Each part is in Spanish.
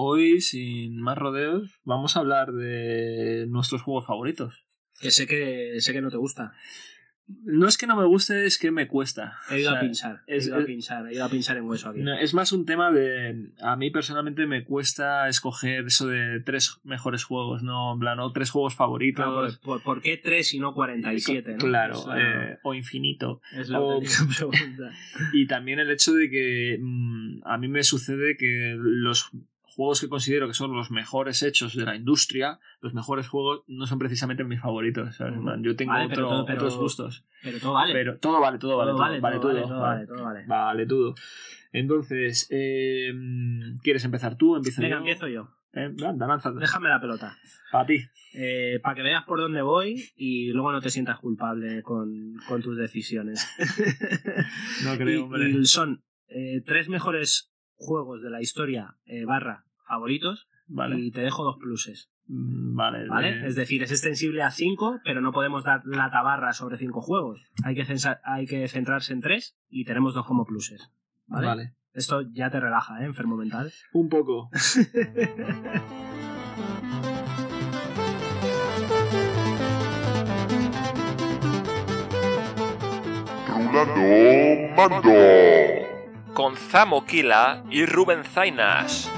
hoy, sin más rodeos, vamos a hablar de nuestros juegos favoritos. Que sé que sé que no te gusta. No es que no me guste, es que me cuesta. He ido O a pinchar. es- he ido a pinchar. He ido a pinchar en hueso aquí. No, es más un tema de. A mí personalmente me cuesta escoger eso de tres mejores juegos, ¿no? En plan, o tres juegos favoritos. Claro, por, por- ¿por qué 3 y no 47? ¿no? Claro, eh, o infinito. es la o- pregunta. Y también el hecho de que mm, a mí me sucede que los juegos que considero que son los mejores hechos de la industria, los mejores juegos, no son precisamente mis favoritos. Yo tengo Vale, pero otro- todo- pero- otros gustos. Pero todo vale. Pero todo vale, todo vale, todo, vale, todo. vale, todo vale. vale, todo vale. Vale, todo. Entonces, eh, ¿quieres empezar tú? Empiezo Venga, yo. empiezo yo. Eh, anda, lánzate. Déjame la pelota. Para ti. Eh, para que veas por dónde voy y luego no te sientas culpable con, con tus decisiones. No y, creo, hombre. y son eh, tres mejores juegos de la historia barra favoritos Vale. y te dejo dos pluses. Mm, Vale. ¿Vale? eh, Es decir, es extensible a 5, pero no podemos dar la tabarra sobre 5 juegos. Hay que, hay que centrarse en 3 y tenemos dos como pluses. ¿Vale? vale. Esto ya te relaja, ¿eh? Enfermo mental. Un poco. Rulando Mando. con Zamo Kila y Rubén Zainas.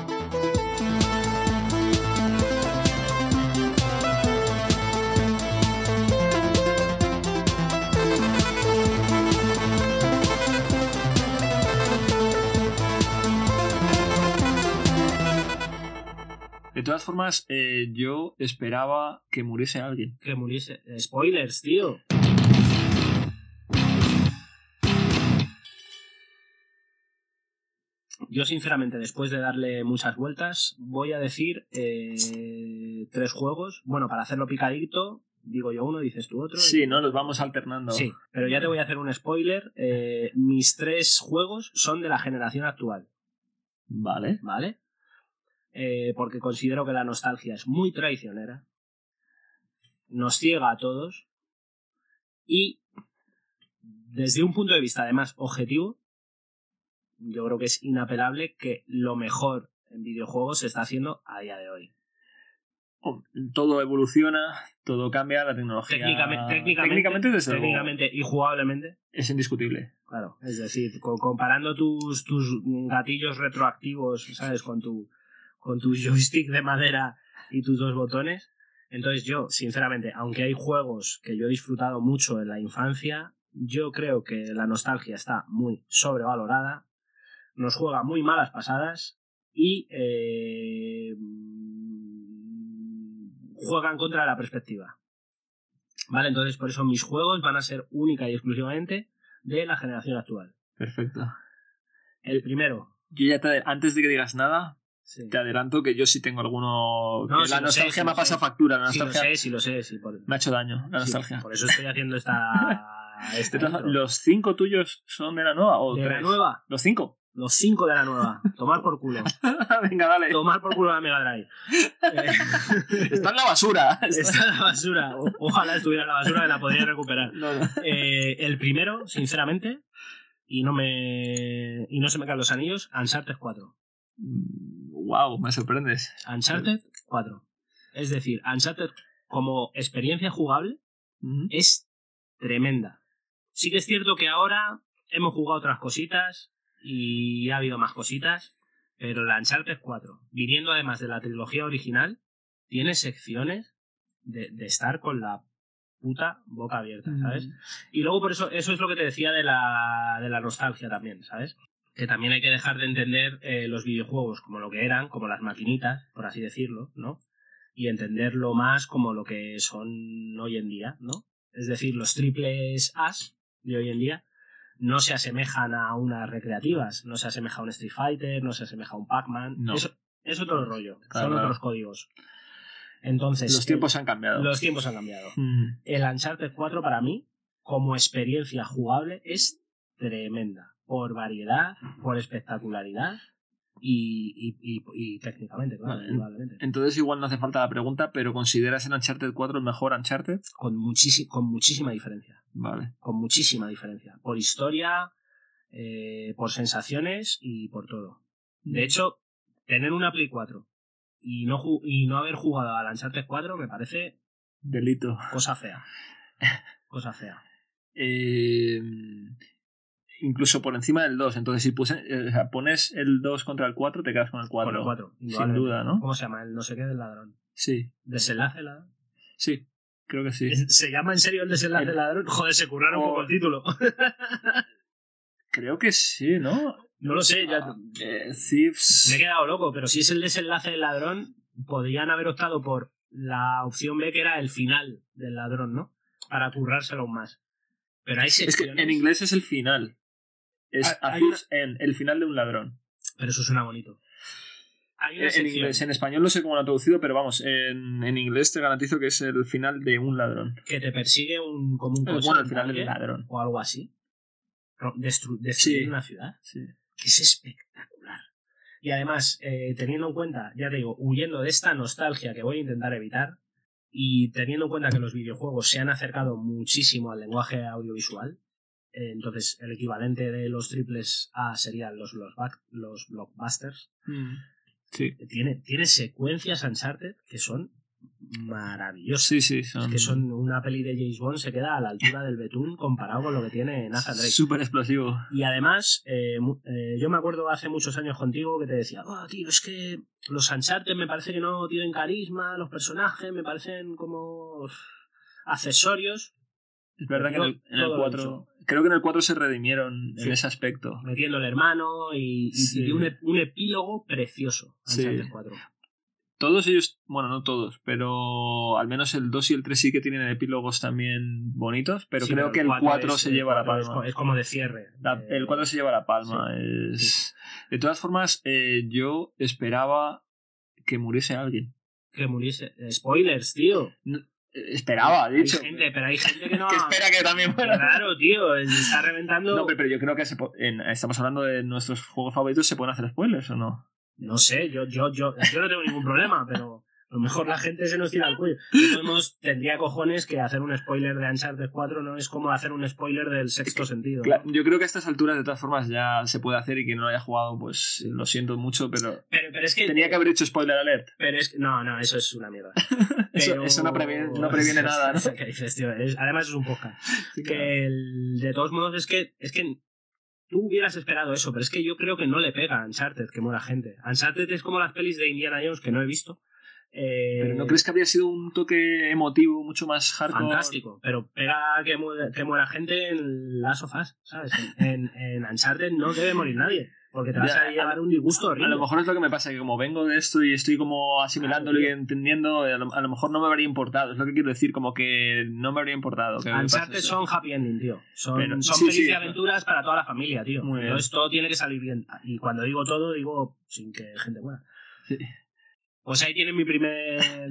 De todas formas, eh, yo esperaba que muriese alguien. Que muriese. Spoilers, tío. Yo, sinceramente, después de darle muchas vueltas, voy a decir eh, tres juegos. Bueno, para hacerlo picadito, digo yo uno, dices tú otro. Sí, ¿no? Los vamos alternando. Sí, pero ya te voy a hacer un spoiler. Eh, mis tres juegos son de la generación actual, Vale. ¿vale? Eh, porque considero que la nostalgia es muy traicionera, nos ciega a todos y desde un punto de vista además objetivo, yo creo que es inapelable que lo mejor en videojuegos se está haciendo a día de hoy. Oh, Todo evoluciona, todo cambia, la tecnología. Técnicamente, técnicamente, Técnicamente, desde luego, técnicamente y jugablemente es indiscutible. Claro, es decir, co- comparando tus, tus gatillos retroactivos, ¿sabes? Con tu, con tu joystick de madera y tus dos botones. Entonces yo, sinceramente, aunque hay juegos que yo he disfrutado mucho en la infancia, yo creo que la nostalgia está muy sobrevalorada, nos juega muy malas pasadas y eh, mm, juegan contra la perspectiva. Vale, entonces por eso mis juegos van a ser única y exclusivamente de la generación actual. Perfecto. El primero. Yo ya te, antes de que digas nada, Sí, te adelanto que yo sí tengo alguno. No, la nostalgia me ha pasado sé. factura. La Sí, lo nostalgia sé, sí, lo sé. Sí, por, me ha hecho daño. La sí, nostalgia. por eso estoy haciendo esta. intro. ¿Los cinco tuyos son de la nueva o de la nueva. ¿Los cinco? Los cinco de la nueva. Tomar por culo. Venga, dale. Tomar por culo la Mega Drive. Eh, Está en la basura. está en la basura. O- ojalá estuviera en la basura, que la podría recuperar. No, no. Eh, el primero, sinceramente, y no me y no se me caen los anillos, Uncharted 4. Wow, me sorprendes. Uncharted 4. Es decir, Uncharted como experiencia jugable es tremenda. Sí que es cierto que ahora hemos jugado otras cositas y ha habido más cositas, pero la Uncharted 4, viniendo además de la trilogía original, tiene secciones de, de estar con la puta boca abierta, ¿sabes? Y luego por eso, eso es lo que te decía de la, de la nostalgia también, ¿sabes? Que también hay que dejar de entender eh, los videojuegos como lo que eran, como las maquinitas, por así decirlo, ¿no? Y entenderlo más como lo que son hoy en día, ¿no? Es decir, los triples As de hoy en día no se asemejan a unas recreativas, no se asemeja a un Street Fighter, no se asemeja a un Pac-Man. No. Es otro rollo, Claro, son claro. otros códigos. Entonces, Los tiempos han cambiado. los tiempos han cambiado Mm. el Uncharted 4 para mí, como experiencia jugable, es tremenda. Por variedad, por espectacularidad y, y, y- y técnicamente, claro, Vale. Entonces igual no hace falta la pregunta, pero ¿consideras el Uncharted 4 el mejor Uncharted? Con, con muchísima diferencia. Vale. Con muchísima diferencia. Por historia, eh, por sensaciones y por todo. De hecho, tener una Play 4 y no, y no haber jugado al Uncharted 4 me parece Delito. cosa fea. Cosa fea. Eh, incluso por encima del 2. Entonces, si puse- eh, o sea, pones el 2 contra el 4, te quedas con el 4. Con el 4. Sin duda, ¿no? ¿Cómo se llama? El no sé qué del ladrón. Sí, ¿Desenlace del ladrón? sí, creo que sí. ¿Se llama en serio el desenlace El- del ladrón? Joder, se curraron un O- poco el título. Creo que sí, ¿no? No lo sé, ya. Eh, Thieves. Me he quedado loco, pero si es el desenlace del ladrón, podrían haber optado por la opción B, que era el final del ladrón, ¿no? Para currárselo aún más. Pero hay Es que secciones... en inglés es el final. Es a hay Thieves End, el final de un ladrón. Pero eso suena bonito. Una En inglés, en español no sé cómo lo han traducido, pero vamos, en, en inglés te garantizo que es el final de un ladrón. que te persigue un, como un Eh, coche, bueno, el un final del tanque, ladrón. o algo así. Destru- destruir Sí. una ciudad. Sí. que es espectacular. Y además, eh, teniendo en cuenta, ya te digo, huyendo de esta nostalgia que voy a intentar evitar y teniendo en cuenta que los videojuegos se han acercado muchísimo al lenguaje audiovisual, eh, entonces el equivalente de los triples A serían los, los, back- los blockbusters, Mm. Sí. tiene, tiene secuencias Uncharted que son maravillosas. Sí, sí, son, Que son una peli de James Bond se queda a la altura del betún comparado con lo que tiene Nathan Drake. súper explosivo. Y además, eh, eh, yo me acuerdo hace muchos años contigo que te decía, oh, tío, es que los Uncharted me parece que no tienen carisma, los personajes me parecen como accesorios, Es verdad que en el, en el Todo lo 4. Creo que en el 4 se redimieron Sí. en ese aspecto. metiendo el hermano y, y Sí. un, un epílogo precioso. Sí. Uncharted 4. Todos ellos, bueno, no todos, pero al menos el 2 y el 3 sí que tienen epílogos también bonitos, pero Sí, creo que el 4 es- se lleva la 4 palma. Es, como de cierre. La- Eh, el 4 se lleva la palma. es- De todas formas, eh, yo esperaba que muriese alguien. Que muriese. Spoilers, tío. Eh, Esperaba, he Hay dicho. gente, pero hay gente que no. que espera que también muera. Claro, tío, está reventando. No, pero, pero yo creo que se po- en- estamos hablando de nuestros juegos favoritos, ¿se pueden hacer spoilers o no? No sé, yo, yo, yo, yo no tengo ningún problema, pero a lo mejor la gente se nos tira al cuello. Modos, tendría cojones que hacer un spoiler de Uncharted 4 no es como hacer un spoiler del sexto sentido. Yo creo que a estas alturas, de todas formas, ya se puede hacer y quien no lo haya jugado, pues lo siento mucho, pero Pero, pero es que. tenía que haber hecho spoiler alert. Pero es que. No, no, eso es una mierda. Eso, Pero- eso no, previene, no previene nada, ¿no? ¿Qué dices, tío? Es- además es un podcast. Sí, claro. Que el- de todos modos es que. Es que tú hubieras esperado eso, pero es que yo creo que no le pega a Uncharted que muera gente. Uncharted es como las pelis de Indiana Jones que no he visto. Eh, Pero ¿no crees que habría sido un toque emotivo mucho más hardcore? fantástico, pero pega que muera, que muera gente en Last of Us, ¿sabes? En, en, Uncharted no debe morir nadie, porque te vas Ya, a llevar un disgusto A horrible. lo mejor es lo que me pasa, que como vengo de esto y estoy como asimilándolo y entendiendo, a lo, a lo mejor no me habría importado. Es lo que quiero decir, como que no me habría importado. Que Uncharted son happy ending, tío. Son, Pero- son sí, de aventuras para toda la familia, tío. Muy bien. Entonces todo tiene que salir bien. Y cuando digo todo, digo sin que gente muera. Sí. Pues ahí tiene mi primer...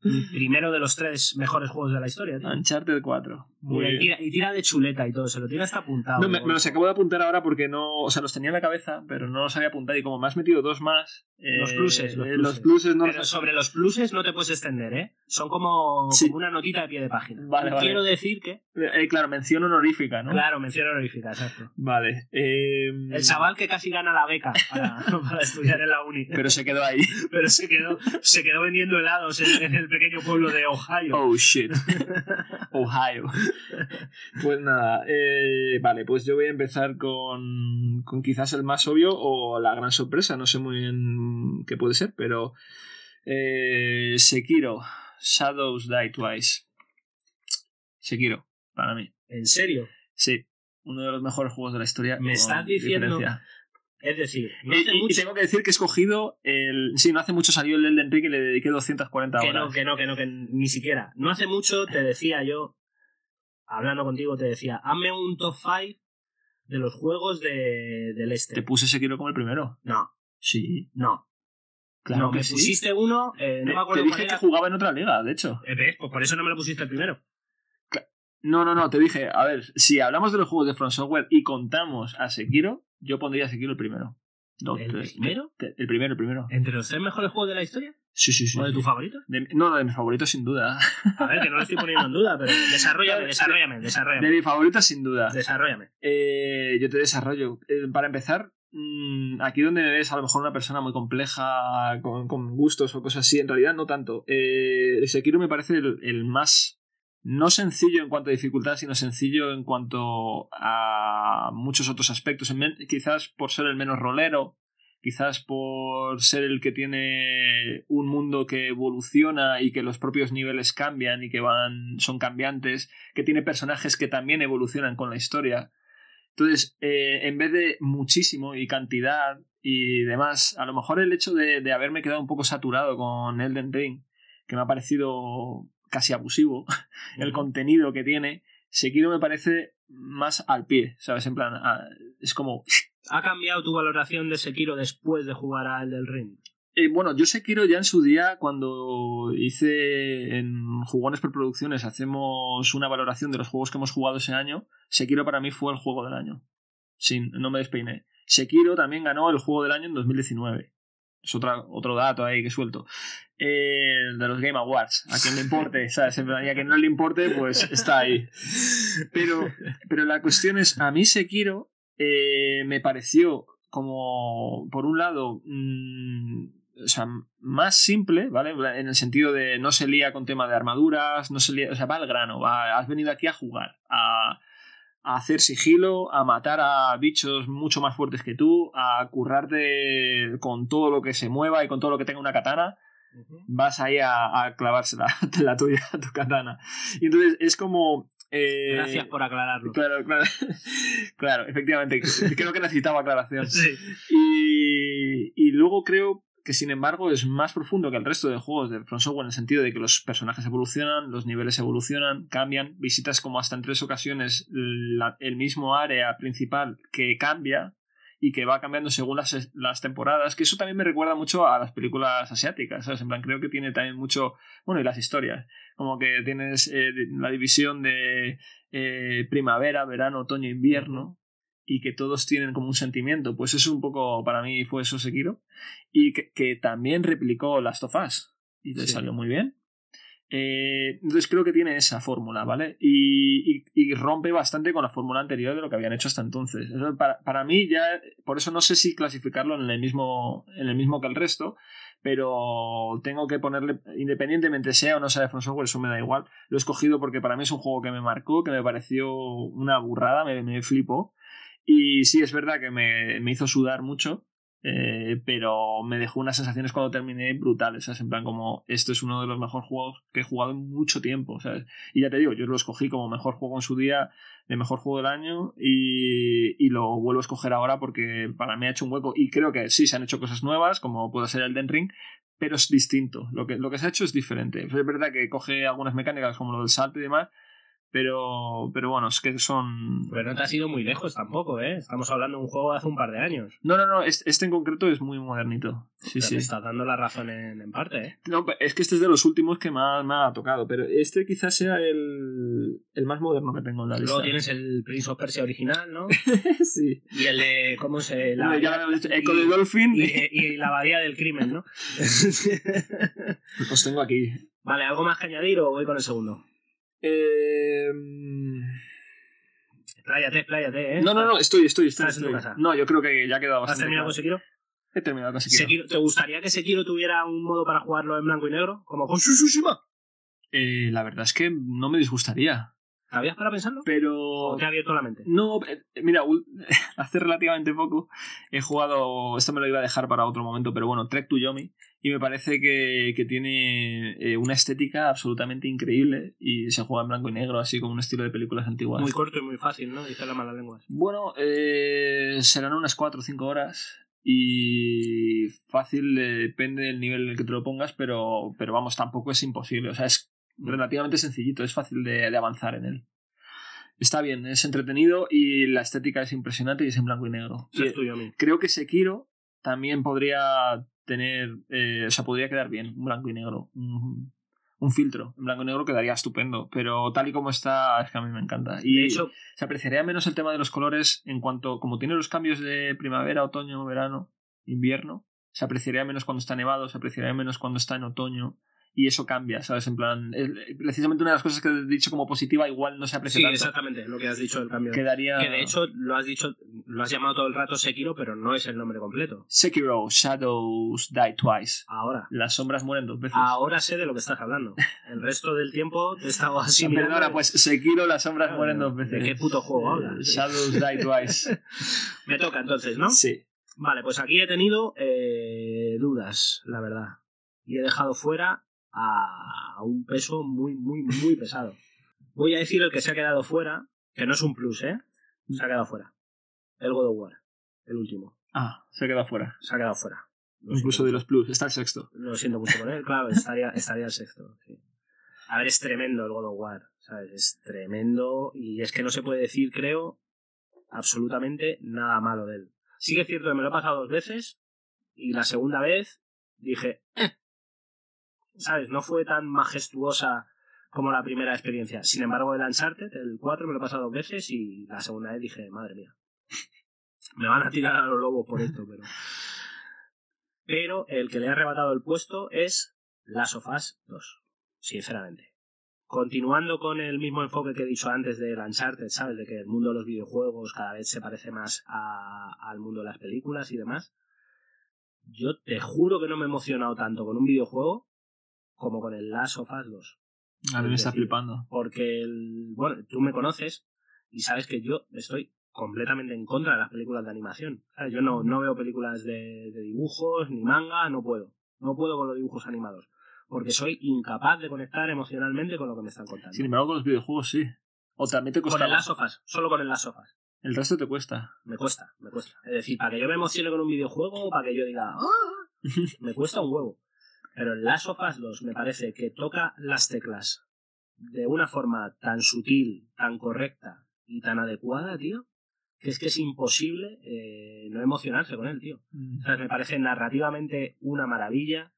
primero de los tres mejores juegos de la historia, tío. Uncharted 4. Muy y, tira, y tira de chuleta y todo, se lo tiene hasta apuntado. No, me, los acabo de apuntar ahora porque no, o sea, los tenía en la cabeza, pero no los había apuntado y como me has metido dos más, eh, Los pluses, los pluses. pluses no Pero los- sobre los pluses no te puedes extender, ¿eh? Son como, Sí. como una notita de pie de página. Vale. Quiero decir que... Eh, claro, mención honorífica, ¿no? Claro, mención honorífica, exacto. Vale. eh, El chaval que casi gana la beca para, para estudiar en la uni. Pero se quedó ahí. pero se quedó, se quedó vendiendo helados en, en el pequeño pueblo de Ohio. Oh shit. Ohio. Pues nada, eh, vale, pues yo voy a empezar con, con quizás el más obvio o la gran sorpresa, no sé muy bien qué puede ser, pero eh, Sekiro, Shadows Die Twice. Sekiro, para mí. ¿En serio? Sí, uno de los mejores juegos de la historia. Me estás diciendo- diferencia. Es decir, no hace y, y mucho tengo que decir que he escogido el. Sí, no hace mucho salió el Elden Ring y le dediqué 240 que horas. no, que no, que no, que ni siquiera. No hace mucho te decía yo, hablando contigo, te decía, hazme un top 5 de los juegos de, del este. Te puse Sekiro como el primero. No, Sí, no. claro no, que me sí. pusiste uno, eh, no Te- me acuerdo te cuál dije era. que jugaba en otra liga, de hecho. Eh, ¿ves? Pues por eso no me lo pusiste el primero. No, no, no, te dije, a ver, si hablamos de los juegos de From Software y contamos a Sekiro, yo pondría Sekiro el primero. ¿El primero? el primero, el primero. ¿Entre los tres mejores juegos de la historia? Sí, sí, sí. ¿O de tus favoritos? De- no, de mis favoritos sin duda. A ver, que no lo estoy poniendo en duda, pero desarrollame, desarrollame, De desarrollame. mis favoritos sin duda. Desarrollame. Eh, yo te desarrollo. Eh, para empezar, mm, aquí donde me ves a lo mejor una persona muy compleja, con, con gustos o cosas así, en realidad no tanto. Eh, Sekiro me parece el, el más no sencillo en cuanto a dificultad, sino sencillo en cuanto a muchos otros aspectos. Quizás por ser el menos rolero, quizás por ser el que tiene un mundo que evoluciona y que los propios niveles cambian y que van son cambiantes, que tiene personajes que también evolucionan con la historia. Entonces, eh, en vez de muchísimo y cantidad y demás, a lo mejor el hecho de, de haberme quedado un poco saturado con Elden Ring, que me ha parecido casi abusivo, el contenido que tiene, Sekiro me parece más al pie, ¿sabes? En plan, ah, es como... ¿Ha cambiado tu valoración de Sekiro después de jugar a El del Ring? Eh, bueno, yo Sekiro ya en su día, cuando hice en Jugones Preproducciones, hacemos una valoración de los juegos que hemos jugado ese año, Sekiro para mí fue el juego del año. Sin, no me despeiné. Sekiro también ganó el juego del año en 2019. Es otra, otro dato ahí que suelto. Eh, de los Game Awards. A quien le importe, ¿sabes? Y a quien no le importe, pues está ahí. Pero, pero la cuestión es, a mí Sekiro eh, me pareció como, por un lado, mm, o sea, más simple, ¿vale? En el sentido de no se lía con tema de armaduras, no se lía, o sea, va al grano, va, has venido aquí a jugar, a, a hacer sigilo, a matar a bichos mucho más fuertes que tú, a currarte con todo lo que se mueva y con todo lo que tenga una katana, vas ahí a, a clavársela, la tuya, tu katana. Y entonces es como... eh, Gracias por aclararlo. Claro, claro. claro, efectivamente. Creo que necesitaba aclaración. Sí. Y, y luego creo que, sin embargo, es más profundo que el resto de juegos de From Software en el sentido de que los personajes evolucionan, los niveles evolucionan, cambian, visitas como hasta en tres ocasiones el mismo área principal que cambia y que va cambiando según las, las temporadas, que eso también me recuerda mucho a las películas asiáticas, ¿sabes? En plan, creo que tiene también mucho, bueno, y las historias, como que tienes eh, la división de eh, primavera, verano, otoño, invierno, y que todos tienen como un sentimiento, pues eso un poco para mí fue eso Sekiro, y que, que también replicó Last of Us, y le Sí. salió muy bien. Eh, entonces creo que tiene esa fórmula, ¿vale? Y, y- y rompe bastante con la fórmula anterior de lo que habían hecho hasta entonces. Eso para, para mí ya, por eso no sé si clasificarlo en el mismo, en el mismo que el resto, pero tengo que ponerle, independientemente sea o no sea de From Software, eso me da igual. Lo he escogido porque para mí es un juego que me marcó, que me pareció una burrada, me, me flipó. Y sí, es verdad que me, me hizo sudar mucho, eh, pero me dejó unas sensaciones cuando terminé brutales, ¿sabes? En plan, como esto es uno de los mejores juegos que he jugado en mucho tiempo, ¿sabes? Y ya te digo, yo lo escogí como mejor juego en su día, de mejor juego del año, y, y lo vuelvo a escoger ahora porque para mí ha hecho un hueco. Y creo que sí, se han hecho cosas nuevas, como puede ser el Den Ring, pero es distinto. Lo que, lo que se ha hecho es diferente. Es verdad que coge algunas mecánicas como lo del salto y demás, pero, pero bueno, es que son. Pero no te has ido muy lejos tampoco, ¿eh? Estamos hablando de un juego de hace un par de años. No, no, no, este, en concreto es muy modernito. Sí, Pero sí. Me estás dando la razón en, en parte, ¿eh? No, es que este es de los últimos que más me ha tocado, pero este quizás sea el, el más moderno que tengo en la lista. Luego tienes el Prince of Persia original, ¿no? sí. Y el de. ¿Cómo se.? No, ya lo Echo y- de Dolphin. y, y la abadía del crimen, ¿no? Pues tengo aquí. vale, ¿algo más que añadir o voy con el segundo? Eh... Pláyate, pláyate, ¿eh? No, no, no, estoy, estoy, estoy. No, yo creo que ya ha quedado ¿Has bastante. terminado con. Sekiro? He terminado con Sekiro. Sekiro? ¿Te gustaría que Sekiro tuviera un modo para jugarlo en blanco y negro? Como con Tsushima. Eh, la verdad es que no me disgustaría, ¿Habías para pensarlo? pero... ¿O te ha abierto la mente? No, eh, mira, hace relativamente poco he jugado, esto me lo iba a dejar para otro momento, pero bueno, Trek to Yomi, y me parece que, que tiene eh, una estética absolutamente increíble y se juega en blanco y negro, así como un estilo de películas antiguas. Muy corto y muy fácil, ¿no? Dice la mala lengua. Bueno, eh, serán unas 4 o 5 horas y fácil, eh, depende del nivel en el que te lo pongas, pero, pero vamos, tampoco es imposible, o sea, es relativamente sencillito, es fácil de, de avanzar en él. Está bien, es entretenido y la estética es impresionante y es en blanco y negro. Y, mí. creo que Sekiro también podría tener, eh, o sea, podría quedar bien, un blanco y negro. Un, un filtro en blanco y negro quedaría estupendo, pero tal y como está, es que a mí me encanta. Y De hecho, se apreciaría menos el tema de los colores en cuanto, como tiene los cambios de primavera, otoño, verano, invierno, se apreciaría menos cuando está nevado, se apreciaría menos cuando está en otoño y eso cambia, ¿sabes? En plan, eh, precisamente una de las cosas que he dicho como positiva igual no se aprecia Sí, tanto. exactamente, lo que has dicho del cambio. Quedaría... Que de hecho lo has dicho, lo has llamado todo el rato Sekiro, pero no es el nombre completo. Sekiro, Shadows Die Twice. Ahora. Las sombras mueren dos veces. Ahora sé de lo que estás hablando. El resto del tiempo te he estado así. Perdona, pues Sekiro, las sombras Claro, mueren dos veces. ¿De qué puto juego hablas? Eh, Shadows Die Twice. Me toca entonces, ¿no? Sí. Vale, pues aquí he tenido eh, dudas, la verdad. Y he dejado fuera a un peso muy, muy, muy pesado. Voy a decir el que se ha quedado fuera, que no es un plus, ¿eh? Se ha quedado fuera. El God of War, el último. Ah, se queda fuera. Se ha quedado fuera. Lo Incluso siento de los plus. Está el sexto. Lo siento mucho por él, claro, estaría, estaría el sexto. sí. A ver, es tremendo el God of War, ¿sabes? Es tremendo y es que no se puede decir, creo, absolutamente nada malo de él. Sí que es cierto que me lo he pasado dos veces y la segunda vez dije, "Eh". ¿Sabes? No fue tan majestuosa como la primera experiencia. Sin embargo, el Uncharted, el 4, me lo he pasado dos veces y la segunda vez dije, madre mía, me van a tirar a los lobos por esto, pero... Pero el que le ha arrebatado el puesto es Last of Us 2, sinceramente. Continuando con el mismo enfoque que he dicho antes del Uncharted, ¿sabes? De que el mundo de los videojuegos cada vez se parece más a- al mundo de las películas y demás. Yo te juro que no me he emocionado tanto con un videojuego como con el Last of Us 2. A mí me Es está decir, flipando. Porque, el, bueno, tú me conoces y sabes que yo estoy completamente en contra de las películas de animación. ¿sabes? Yo no, no veo películas de, de dibujos ni manga, no puedo. No puedo con los dibujos animados. Porque soy incapaz de conectar emocionalmente con lo que me están contando. Sin embargo, con los videojuegos sí. O también te con cuesta. el Last of Us, solo con el Last of Us. El resto te cuesta. Me cuesta, me cuesta. Es decir, para que yo me emocione con un videojuego, para que yo diga, "Ah", me cuesta un huevo. Pero el Last of Us 2 me parece que toca las teclas de una forma tan sutil, tan correcta y tan adecuada, tío, que es que es imposible eh, no emocionarse con él, tío. Mm. O sea, me parece narrativamente una maravilla.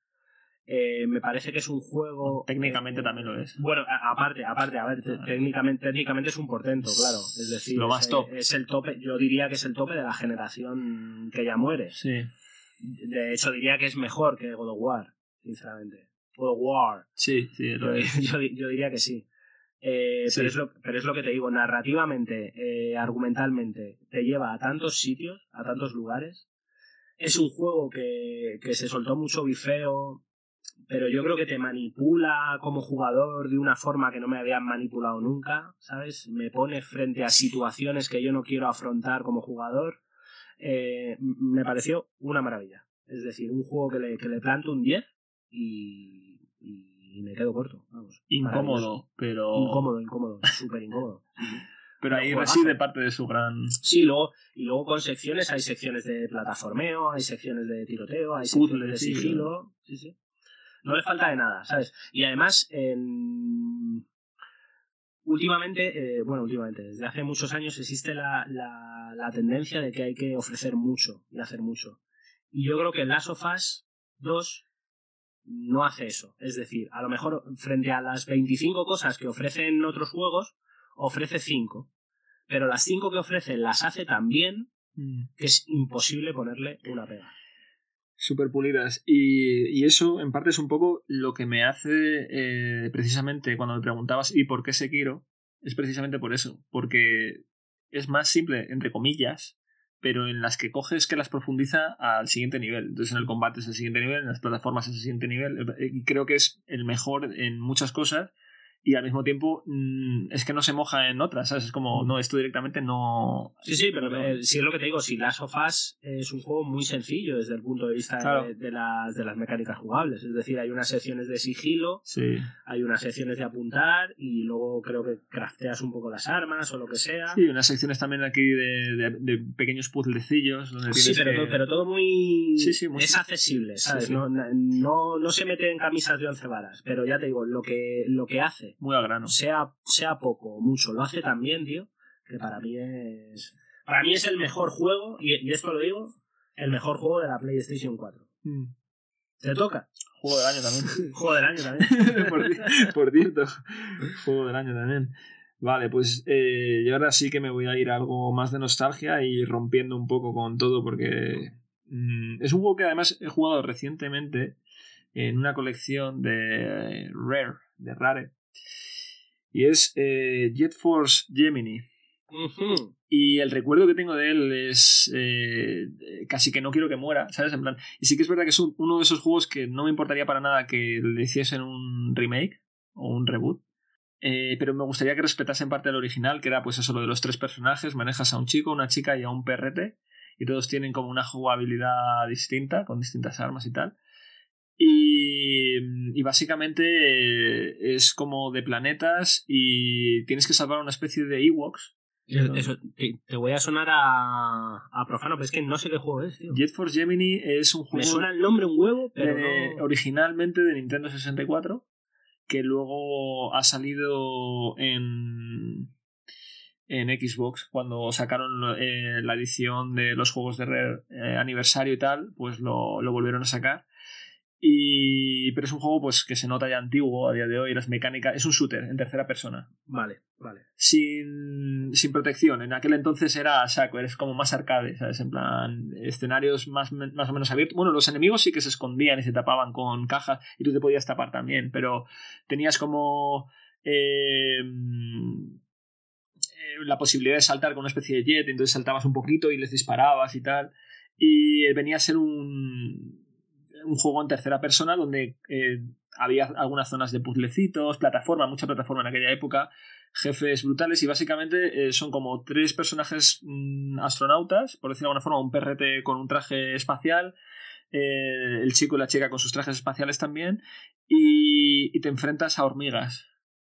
Eh, me parece que es un juego. Técnicamente eh, también lo es. Bueno, a- aparte, aparte, a ver, te- Ah. técnicamente, técnicamente es un portento, claro. Es decir, Lo más es, top. es el tope, yo diría que es el tope de la generación que ya muere. Sí. De hecho, diría que es mejor que God of War, sinceramente. Of War. Sí, sí. Yo, yo- yo diría que sí. Eh, Sí. Pero, es lo, pero es lo que te digo, narrativamente, eh, argumentalmente, te lleva a tantos sitios, a tantos lugares. Es un juego que, que se soltó mucho bifeo, pero yo creo que te manipula como jugador de una forma que no me habían manipulado nunca, ¿sabes? Me pone frente a situaciones que yo no quiero afrontar como jugador. Eh, me pareció una maravilla. Es decir, un juego que le, que le planto un 10 y, y me quedo corto. Vamos. Incómodo, pero. Incómodo, incómodo, súper incómodo. Pero ahí reside parte de su gran. Sí, luego, y luego con secciones, hay secciones de plataformeo, hay secciones de tiroteo, hay secciones de sigilo. Sí, sí. No le falta de nada, ¿sabes? Y además, en... últimamente, eh, bueno, últimamente, desde hace muchos años existe la, la, la tendencia de que hay que ofrecer mucho y hacer mucho. Y yo creo que Last of Us 2 no hace eso. Es decir, a lo mejor frente a las 25 cosas que ofrecen otros juegos, ofrece 5. Pero las 5 que ofrece las hace tan bien que es imposible ponerle una pega. Súper pulidas. Y, y eso, en parte, es un poco lo que me hace eh, precisamente cuando me preguntabas ¿y por qué Sekiro? Es precisamente por eso. Porque es más simple, entre comillas, pero en las que coges que las profundiza al siguiente nivel. Entonces, en el combate es el siguiente nivel, en las plataformas es el siguiente nivel. eh, Y creo que es el mejor en muchas cosas. Y al mismo tiempo, mm, es que no se moja en otras, ¿sabes? Es como, no, esto directamente no. Sí, sí, pero eh, sí es lo que te digo, si Last of Us es un juego muy sencillo desde el punto de vista de- Claro. de, las, de las mecánicas jugables. Es decir, hay unas secciones de sigilo, Sí. hay unas secciones de apuntar y luego creo que crafteas un poco las armas o lo que sea. Sí, unas secciones también aquí de, de, de pequeños puzzlecillos donde Sí, pero, que... todo, pero todo muy... Sí, sí, muy- es accesible, ¿sabes? No, no, no se mete en camisas de once varas, pero ya te digo, lo que, lo que hace, Muy al grano. sea, sea poco o mucho, lo hace tan bien, tío, que para mí es... Para mí es el mejor juego, y, y esto lo digo, el mejor juego de la PlayStation 4. Mm. ¿Te toca? Juego del año también. Juego del año también. por, ci- por cierto. Juego del año también. Vale, pues eh, yo ahora sí que me voy a ir a algo más de nostalgia y rompiendo un poco con todo porque mm, es un juego que además he jugado recientemente en una colección de Rare, de Rare. Y es eh, Jet Force Gemini. Y el recuerdo que tengo de él es eh, casi que no quiero que muera, ¿sabes? En plan, y sí que es verdad que es uno de esos juegos que no me importaría para nada que le hiciesen un remake o un reboot. Eh, pero me gustaría que respetasen parte del original, que era pues eso, lo de los tres personajes, manejas a un chico, una chica y a un perrete, y todos tienen como una jugabilidad distinta, con distintas armas y tal. Y, y básicamente eh, es como de planetas y tienes que salvar una especie de Ewoks eso, te, voy a sonar a, a, profano, pero es que no sé qué juego es, tío. Jet Force Gemini es un juego. Me suena el nombre un huevo, pero. Originalmente de Nintendo 64, que luego ha salido en. En Xbox, cuando sacaron eh, la edición de los juegos de Rare eh, aniversario y tal, pues lo, lo volvieron a sacar. Y, pero es un juego pues que se nota ya antiguo a día de hoy, las mecánicas. Es un shooter en tercera persona. Vale, vale. Sin, sin protección. En aquel entonces era saco, eres como más arcade, ¿sabes? En plan, escenarios más, más o menos abiertos. Bueno, los enemigos sí que se escondían y se tapaban con cajas y tú te podías tapar también, pero tenías como. Eh, la posibilidad de saltar con una especie de jet, entonces saltabas un poquito y les disparabas y tal. Y venía a ser un un juego en tercera persona donde eh, había algunas zonas de puzzlecitos, plataforma, mucha plataforma en aquella época, jefes brutales y básicamente eh, son como tres personajes mm, astronautas, por decirlo de alguna forma, un perrete con un traje espacial, eh, el chico y la chica con sus trajes espaciales también, y te enfrentas a hormigas.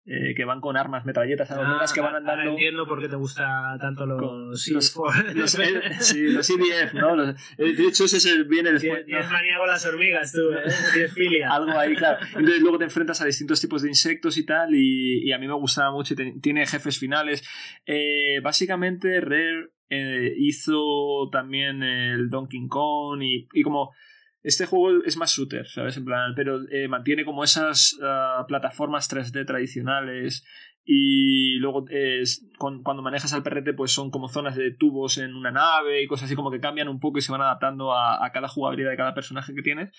Eh, que van con armas, metralletas, ah, que van andando. Entiendo por qué te gusta tanto los, los, los, los sí, los IDF, ¿no? Los, eh, de hecho, ese viene después. Tienes ¿no? manía con las hormigas, tú, ¿eh? Tienes filia. Algo ahí, claro. Entonces, luego te enfrentas a distintos tipos de insectos y tal, y, y a mí me gustaba mucho. Y tiene jefes finales. Eh, básicamente, Rare eh, hizo también el Donkey Kong y, y como este juego es más shooter, ¿sabes? En plan, pero eh, mantiene como esas uh, plataformas 3D tradicionales y luego es, con, cuando manejas al perrete pues son como zonas de tubos en una nave y cosas así como que cambian un poco y se van adaptando a, a cada jugabilidad de cada personaje que tienes.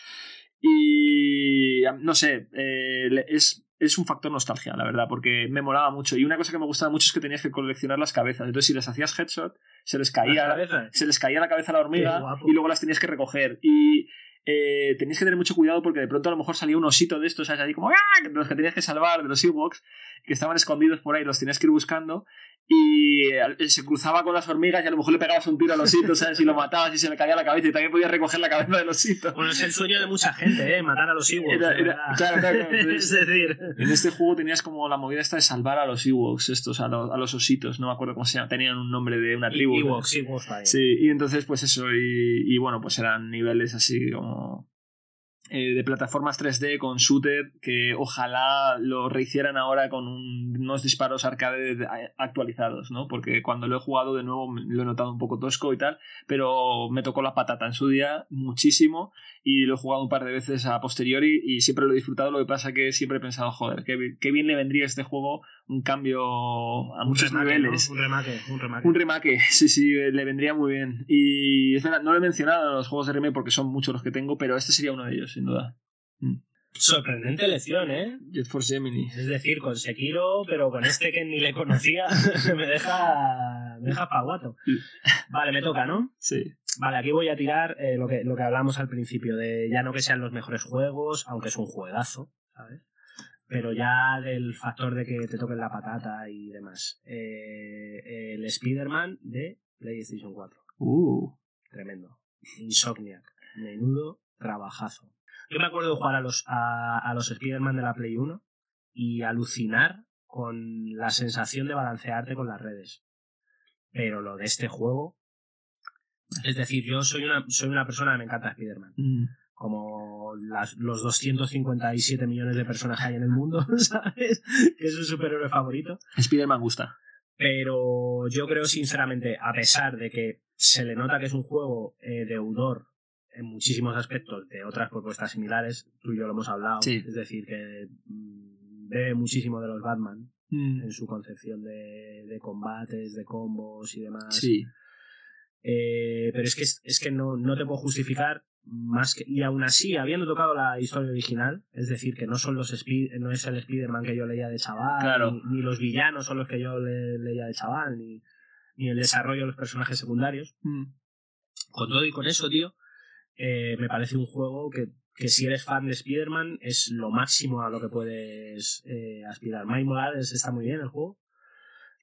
Y no sé, eh, es, es un factor nostalgia, la verdad, porque me molaba mucho. Y una cosa que me gustaba mucho es que tenías que coleccionar las cabezas. Entonces, si les hacías headshot, se les caía, se les caía la cabeza a la hormiga y luego las tenías que recoger. Y eh, tenías que tener mucho cuidado porque de pronto a lo mejor salía un osito de estos, ¿sabes? Así como ¡ah! los que tenías que salvar de los Ewoks, que estaban escondidos por ahí, los tenías que ir buscando y se cruzaba con las hormigas y a lo mejor le pegabas un tiro al osito, ¿sabes? Y lo matabas y se le caía la cabeza y también podías recoger la cabeza del osito. Bueno, es el sueño de mucha gente, ¿eh? Matar a los Ewoks. claro, claro. es decir... En este juego tenías como la movida esta de salvar a los Ewoks, estos, a, a los ositos, no me acuerdo cómo se llama, tenían un nombre de una tribu. Ewoks, Ewoks, Sí, y entonces pues eso, y, y bueno, pues eran niveles así como eh, de plataformas 3D con shooter que ojalá lo rehicieran ahora con unos disparos arcade actualizados, ¿no? Porque cuando lo he jugado de nuevo lo he notado un poco tosco y tal, pero me tocó la patata en su día muchísimo y lo he jugado un par de veces a posteriori y siempre lo he disfrutado, lo que pasa que siempre he pensado, joder, qué, qué bien le vendría este juego un cambio a muchos niveles. Un remake, un remake. Un remake, sí, sí, le vendría muy bien. Y es verdad, no lo he mencionado en los juegos de remake porque son muchos los que tengo, pero este sería uno de ellos, sin duda. Mm. Sorprendente elección, ¿eh? Jet Force Gemini. Es decir, con Sekiro, pero con este que ni le conocía, me deja, me deja paguato. Vale, me toca, ¿no? Sí. Vale, aquí voy a tirar eh, lo, que, lo que hablamos al principio, de ya no que sean los mejores juegos, aunque es un juegazo, ¿sabes? Pero ya del factor de que te toquen la patata y demás. Eh, el Spider-Man de PlayStation 4. Uh. Tremendo. Insomniac. Menudo trabajazo. Yo me acuerdo de jugar a los, a, a los Spider-Man de la Play 1 y alucinar con la sensación de balancearte con las redes. Pero lo de este juego. Es decir, yo soy una, soy una persona que me encanta Spider-Man. Mm como las, los 257 millones de personas que hay en el mundo, ¿sabes? Que es su superhéroe favorito. Spider-Man gusta. Pero yo creo sinceramente, a pesar de que se le nota que es un juego eh, deudor en muchísimos aspectos de otras propuestas similares, tú y yo lo hemos hablado, es decir, que mm, bebe muchísimo de los Batman mm. en su concepción de, de, combates, de combos y demás. Sí. Eh, pero es que, es que no, no te puedo justificar más que, y aún así, habiendo tocado la historia original, es decir, que no son los Speed- no es el Spider-Man que yo leía de chaval, Claro. ni, ni los villanos son los que yo le- leía de chaval, ni, ni el desarrollo de los personajes secundarios. Mm. Con todo y con eso, tío, eh, me parece un juego que, que si eres fan de Spider-Man es lo máximo a lo que puedes eh, aspirar. Miles Morales está muy bien el juego,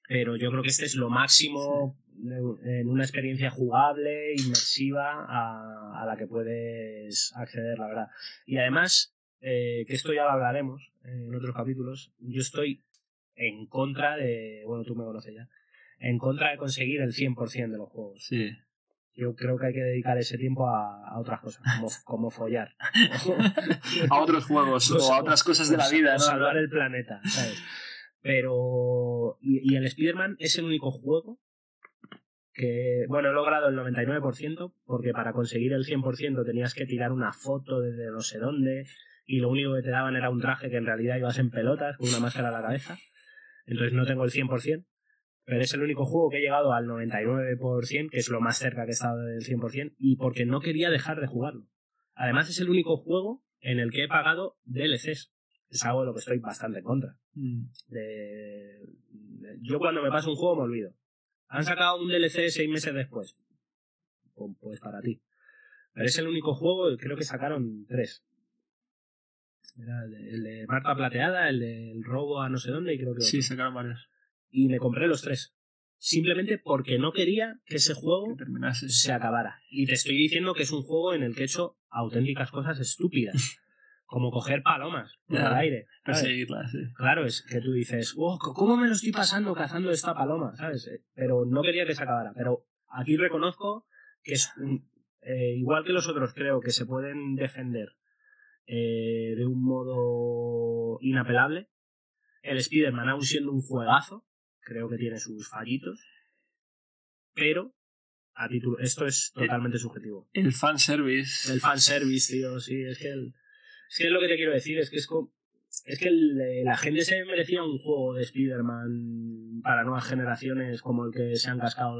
pero yo creo que este es lo máximo en una experiencia jugable, inmersiva, a, a la que puedes acceder, la verdad. Y además, eh, que esto ya lo hablaremos en otros capítulos, yo estoy en contra de, bueno, tú me conoces ya, en contra de conseguir el 100% de los juegos. Sí. Yo creo que hay que dedicar ese tiempo a, a otras cosas, como, como follar. A otros juegos o a otras cosas de la O vida, ¿no? salvar el planeta, ¿sabes? Pero. Y, y el Spider-Man es el único juego que. Bueno, he logrado el 99%, porque para conseguir el 100% tenías que tirar una foto desde no sé dónde, y lo único que te daban era un traje que en realidad ibas en pelotas, con una máscara a la cabeza. Entonces no tengo el 100%. Pero es el único juego que he llegado al 99%, que es lo más cerca que he estado del 100%, y porque no quería dejar de jugarlo. Además es el único juego en el que he pagado DLCs. Es algo de lo que estoy bastante en contra. Mm. De- de- Yo cuando me paso un juego me olvido. Han sacado un DLC seis meses después. Pues- para ti. Pero es el único juego, creo que sacaron tres. Era el de, el de Marta Plateada, el del robo a no sé dónde y creo que Sí, otro. sacaron varios. Y me compré los tres. Simplemente porque no quería que ese juego Que se acabara. Y te estoy diciendo que es un juego en el que he hecho auténticas cosas estúpidas. Como coger palomas Ya. el aire. sí. Claro, es que tú dices, oh, ¿cómo me lo estoy pasando cazando esta paloma? ¿Sabes? Eh, Pero no quería que se acabara. Pero aquí reconozco que es un- eh, igual que los otros, creo que se pueden defender eh, de un modo inapelable. El Spider-Man, aún siendo un juegazo, creo que tiene sus fallitos. Pero a título, esto es totalmente subjetivo. El fanservice. El fanservice, tío, sí, es que el- es que es lo que te quiero decir, es que es como, es que el- eh, la gente se merecía un juego de Spider-Man para nuevas generaciones como el que se han cascado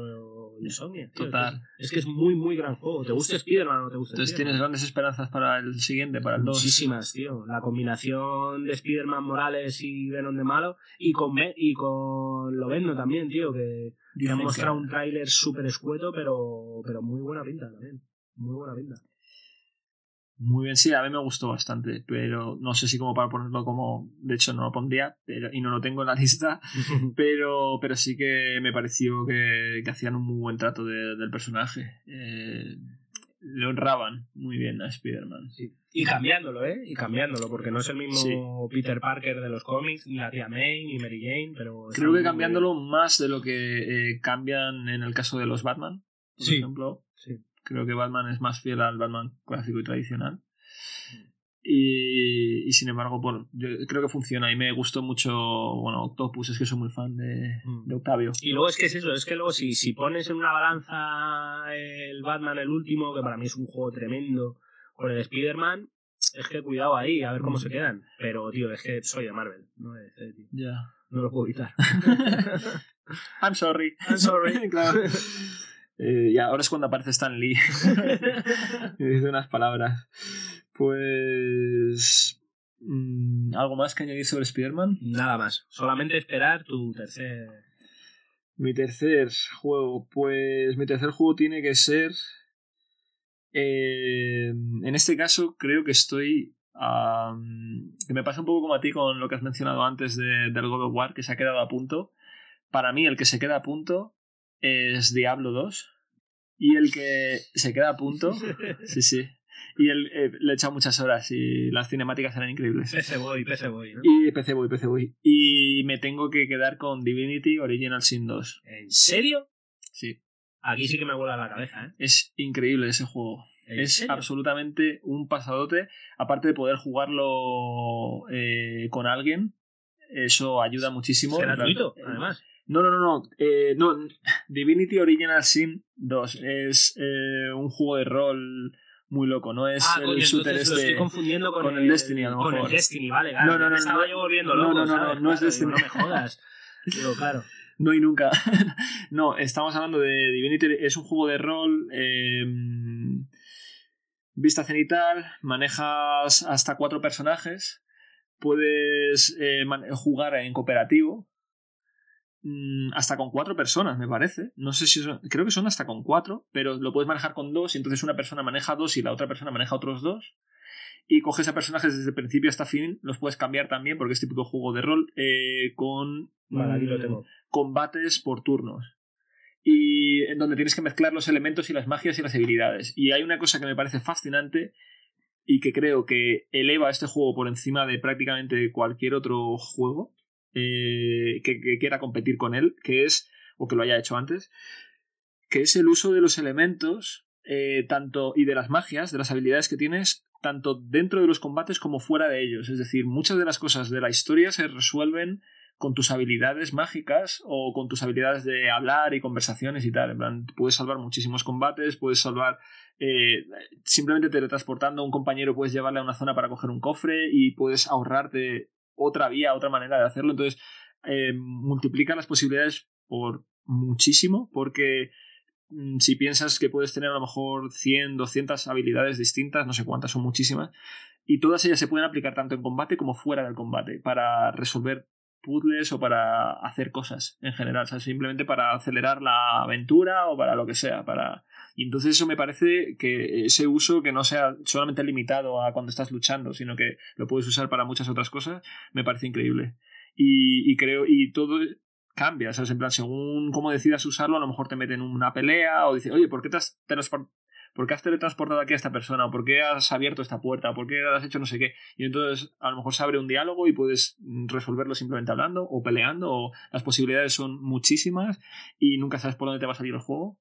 Insomnia. tío, Total. Es que, es muy, muy gran juego. ¿Te gusta Spider-Man o no te gusta Entonces tienes grandes esperanzas para el siguiente, para el 2. Muchísimas, tío. La combinación de Spider-Man Morales y Venom de malo y con, y con Lovendo también, tío, que, que han mostrado un tráiler súper escueto, pero, pero muy buena pinta también. Muy buena pinta. Muy bien, sí, a mí me gustó bastante, pero no sé si como para ponerlo como, de hecho no lo pondría pero, y no lo tengo en la lista, pero, pero sí que me pareció que, que hacían un muy buen trato de- del personaje. Eh, le honraban muy bien a Spider-Man. Sí. Y cambiándolo, ¿eh? Y cambiándolo, porque no es el mismo Peter Parker de los cómics, ni la tía May, ni Mary Jane, pero... Creo que cambiándolo más de lo que eh, cambian en el caso de los Batman, por Sí. ejemplo. Sí. Creo que Batman es más fiel al Batman clásico y tradicional. Y, y sin embargo, bueno, yo creo que funciona y me gustó mucho, bueno, Octopus, es que soy muy fan de, Mm. de Octavio. Y luego es que es eso, es que luego si, si pones en una balanza el Batman el último, que para mí es un juego tremendo, con el Spider-Man, es que cuidado ahí, a ver cómo se quedan. Pero, tío, es que soy de Marvel, no de DC, tío. Ya. No lo puedo evitar. I'm sorry. I'm sorry. claro. Eh, y ahora es cuando aparece Stan Lee y dice unas palabras. Pues. mm, ¿Algo más que añadir sobre Spider-Man? Nada más. Solamente esperar tu tercer... Mi tercer juego, pues mi tercer juego tiene que ser... eh, en este caso creo que estoy... que me pasa un poco como a ti con lo que has mencionado antes de, del God of War, que se ha quedado a punto. Para mí el que se queda a punto es Diablo 2. Y el que se queda a punto... Sí, sí. Y el, eh, le he echado muchas horas y las cinemáticas eran increíbles. PC Boy, PC Boy, ¿no? Y PC Boy, PC Boy. Y me tengo que quedar con Divinity Original Sin 2. ¿En serio? Sí. Aquí sí que me vuela la cabeza, ¿eh? Es increíble ese juego. ¿En Es serio? absolutamente un pasadote. Aparte de poder jugarlo eh, con alguien, eso ayuda muchísimo. Es gratuito, además. No, no, no, no. Eh, no. Divinity Original Sin 2 es eh, un juego de rol muy loco. No es ah, el coño, shooter entonces lo este. estoy confundiendo con, con el Destiny, a lo Con el mejor. Destiny, vale, claro. No, no, no, estaba no. yo volviendo No, loco, no, no, ¿sabes? no, no es Claro, Destiny. digo, No me jodas. Digo, claro. No y nunca. no, estamos hablando de Divinity. Es un juego de rol. eh, vista cenital, manejas hasta cuatro personajes, puedes eh, jugar en cooperativo, hasta con cuatro personas, me parece. No sé si son, creo que son hasta con cuatro, pero lo puedes manejar con dos y entonces una persona maneja dos y la otra persona maneja otros dos. Y coges a personajes desde principio hasta fin, los puedes cambiar también porque es típico juego de rol eh, con Vale, aquí lo mm, tengo. combates por turnos. Y en donde tienes que mezclar los elementos y las magias y las habilidades. Y hay una cosa que me parece fascinante y que creo que eleva este juego por encima de prácticamente cualquier otro juego eh, que, quiera competir con él, que es, o que lo haya hecho antes, que es el uso de los elementos eh, tanto y de las magias, de las habilidades que tienes, tanto dentro de los combates como fuera de ellos. Es decir, muchas de las cosas de la historia se resuelven con tus habilidades mágicas o con tus habilidades de hablar y conversaciones y tal. En plan, puedes salvar muchísimos combates, puedes salvar eh, simplemente teletransportando a un compañero, puedes llevarle a una zona para coger un cofre y puedes ahorrarte otra vía, otra manera de hacerlo. Entonces, eh, multiplica las posibilidades por muchísimo porque mm, si piensas que puedes tener a lo mejor 100, 200 habilidades distintas, no sé cuántas, son muchísimas, y todas ellas se pueden aplicar tanto en combate como fuera del combate para resolver puzzles o para hacer cosas en general, ¿sabes? simplemente para acelerar la aventura o para lo que sea, para y entonces eso me parece que ese uso que no sea solamente limitado a cuando estás luchando, sino que lo puedes usar para muchas otras cosas, me parece increíble. Y, y creo, y todo cambia, ¿sabes? En plan, según cómo decidas usarlo, a lo mejor te meten en una pelea o dice, oye, ¿por qué te has, ¿por qué has teletransportado aquí a esta persona? ¿O por qué has abierto esta puerta? ¿O por qué has hecho no sé qué? Y entonces a lo mejor se abre un diálogo y puedes mm, resolverlo simplemente hablando o peleando, o las posibilidades son muchísimas y nunca sabes por dónde te va a salir el juego.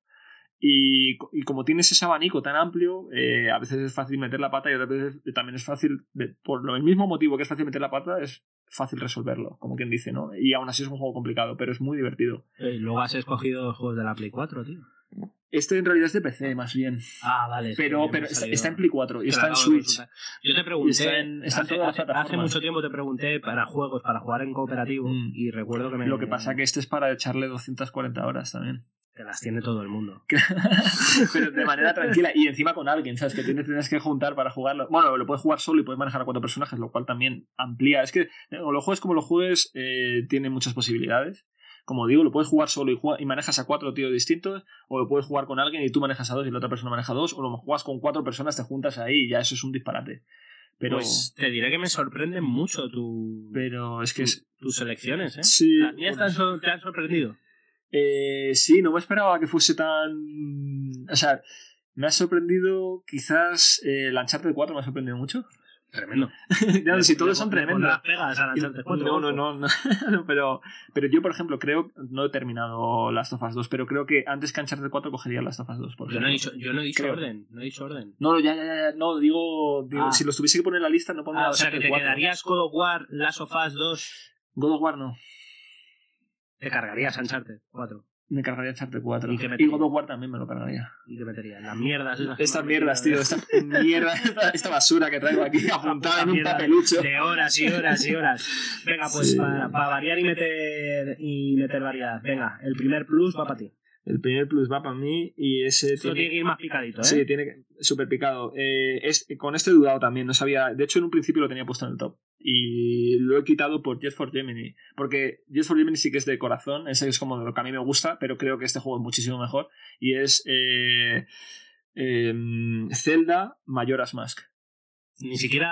Y, y como tienes ese abanico tan amplio, eh, a veces es fácil meter la pata y otras veces también es fácil, de- por lo el mismo motivo que es fácil meter la pata, es fácil resolverlo, como quien dice, ¿no? Y aún así es un juego complicado, pero es muy divertido. Eh, luego has escogido los juegos de la Play 4, tío. Este en realidad es de PC, más bien. Ah, vale. Pero, está, en Play 4 y está en Switch. Yo te pregunté, está en- está en hace, todas las hace- mucho tiempo te pregunté para juegos, para jugar en cooperativo, Mm. y recuerdo que me... Lo que pasa que este es para echarle 240 horas también. que las tiene todo el mundo. pero de manera tranquila y encima con alguien, ¿sabes? Que tienes, tienes que juntar para jugarlo. Bueno, lo puedes jugar solo y puedes manejar a cuatro personajes, lo cual también amplía. Es que eh, o lo juegues como lo juegues, eh, tiene muchas posibilidades. Como digo, lo puedes jugar solo y, manejas a cuatro tíos distintos, o lo puedes jugar con alguien y tú manejas a dos y la otra persona maneja a dos, o lo juegas con cuatro personas, te juntas ahí y ya eso es un disparate. Pero, Pues te diré que me sorprenden mucho tu, pero es que es, tus selecciones, ¿eh? Sí, Las mías te han sorprendido. Eh, sí, no me esperaba que fuese tan. O sea, me ha sorprendido. Quizás eh, el Uncharted 4 me ha sorprendido mucho. Tremendo. ya, si todos son tremendos. las pegas Uncharted 4, No, no, no, no. pero, pero yo, por ejemplo, creo. No he terminado Last of Us 2, pero creo que antes que Uncharted 4 cogería Last of Us 2. Por Yo no he dicho, yo no he dicho Creo. orden, no he dicho orden. No, ya, ya, ya. No, digo. digo Ah. Si los tuviese que poner en la lista, no pondría Ah, o sea que te 4. quedarías God of War, Last of Us 2, God of War no. te cargarías Uncharted 4. Me cargaría Uncharted 4. ¿Y Y metería? God of War también me lo cargaría. ¿Y qué meterías? Las mierdas esas. que Estas mierdas, tío. Esta mierda, esta, esta basura que traigo aquí apuntada en un papelucho. De horas y horas y horas. Venga, pues Sí. para, para variar y meter, y meter variedad. Venga, el primer plus va para ti. El primer plus va para mí y ese Esto tiene tiene... que ir más picadito, ¿eh? Sí, tiene que... Súper picado. Eh, es... Con este he dudado también, no sabía... De hecho, en un principio lo tenía puesto en el top. Y lo he quitado por Jet for Gemini. Porque Jet for Gemini sí que es de corazón, ese es como de lo que a mí me gusta, pero creo que este juego es muchísimo mejor. Y es... Eh... em, Zelda Majora's Mask. Ni siquiera.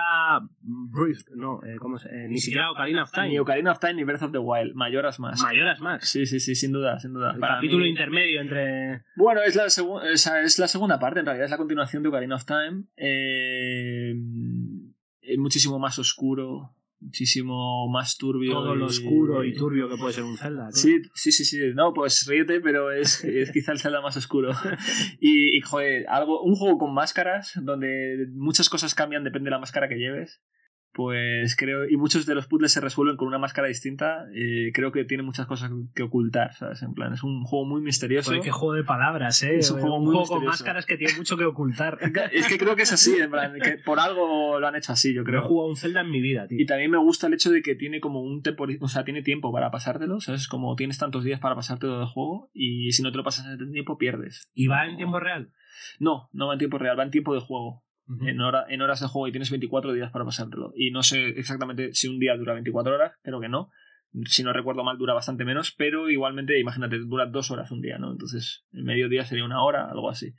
Rift, no, eh, ¿cómo se eh, Ni siquiera Ocarina of Time. Ni Ocarina of Time ni Breath of the Wild. Majora's Mask. Mayoras Max. Sí, sí, sí, sin duda, sin duda. El Para capítulo mí- intermedio entre. Bueno, es la, es la segunda parte, en realidad es la continuación de Ocarina of Time. Eh, muchísimo más oscuro, muchísimo más turbio. Todo lo oscuro y turbio que puede ser un Zelda. tío. Sí, sí, sí, sí. No, pues ríete, pero es, es quizá el Zelda más oscuro. y, y, joder, algo, un juego con máscaras, donde muchas cosas cambian, depende de la máscara que lleves. Pues creo, y muchos de los puzzles se resuelven con una máscara distinta. eh, creo que tiene muchas cosas que ocultar, ¿sabes? En plan, es un juego muy misterioso. Joder, qué juego de palabras, ¿eh? Es un juego muy con misterioso. máscaras que tiene mucho que ocultar. Es que creo que es así, en plan, que por algo lo han hecho así, yo Creo he creo. jugado un Zelda en mi vida, tío. Y también me gusta el hecho de que tiene como un tiempo, o sea, tiene tiempo para pasártelo, ¿sabes? Como tienes tantos días para pasártelo del juego y si no te lo pasas en tiempo pierdes. ¿Y va en tiempo real? No, no va en tiempo real, va en tiempo de juego. En, hora- en horas de juego y tienes 24 días para pasártelo. Y no sé exactamente si un día dura 24 horas, creo que no. Si no recuerdo mal, dura bastante menos, pero igualmente, imagínate, dura dos horas un día, ¿no? Entonces, el medio día sería una hora, algo así.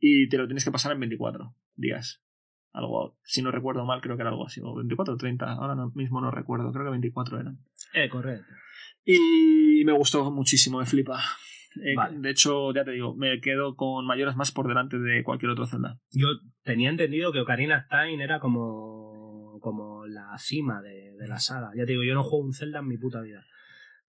Y te lo tienes que pasar en 24 días. Algo, si no recuerdo mal, creo que era algo así. O 24 o 30, ahora no- mismo no recuerdo, creo que 24 eran. Eh, correcto. Y me gustó muchísimo, me flipa. Eh, Vale. De hecho, ya te digo, me quedo con mayores más por delante de cualquier otro Zelda. Yo tenía entendido que Ocarina of Time era como, como la cima de, de la saga. Ya te digo, yo no juego un Zelda en mi puta vida.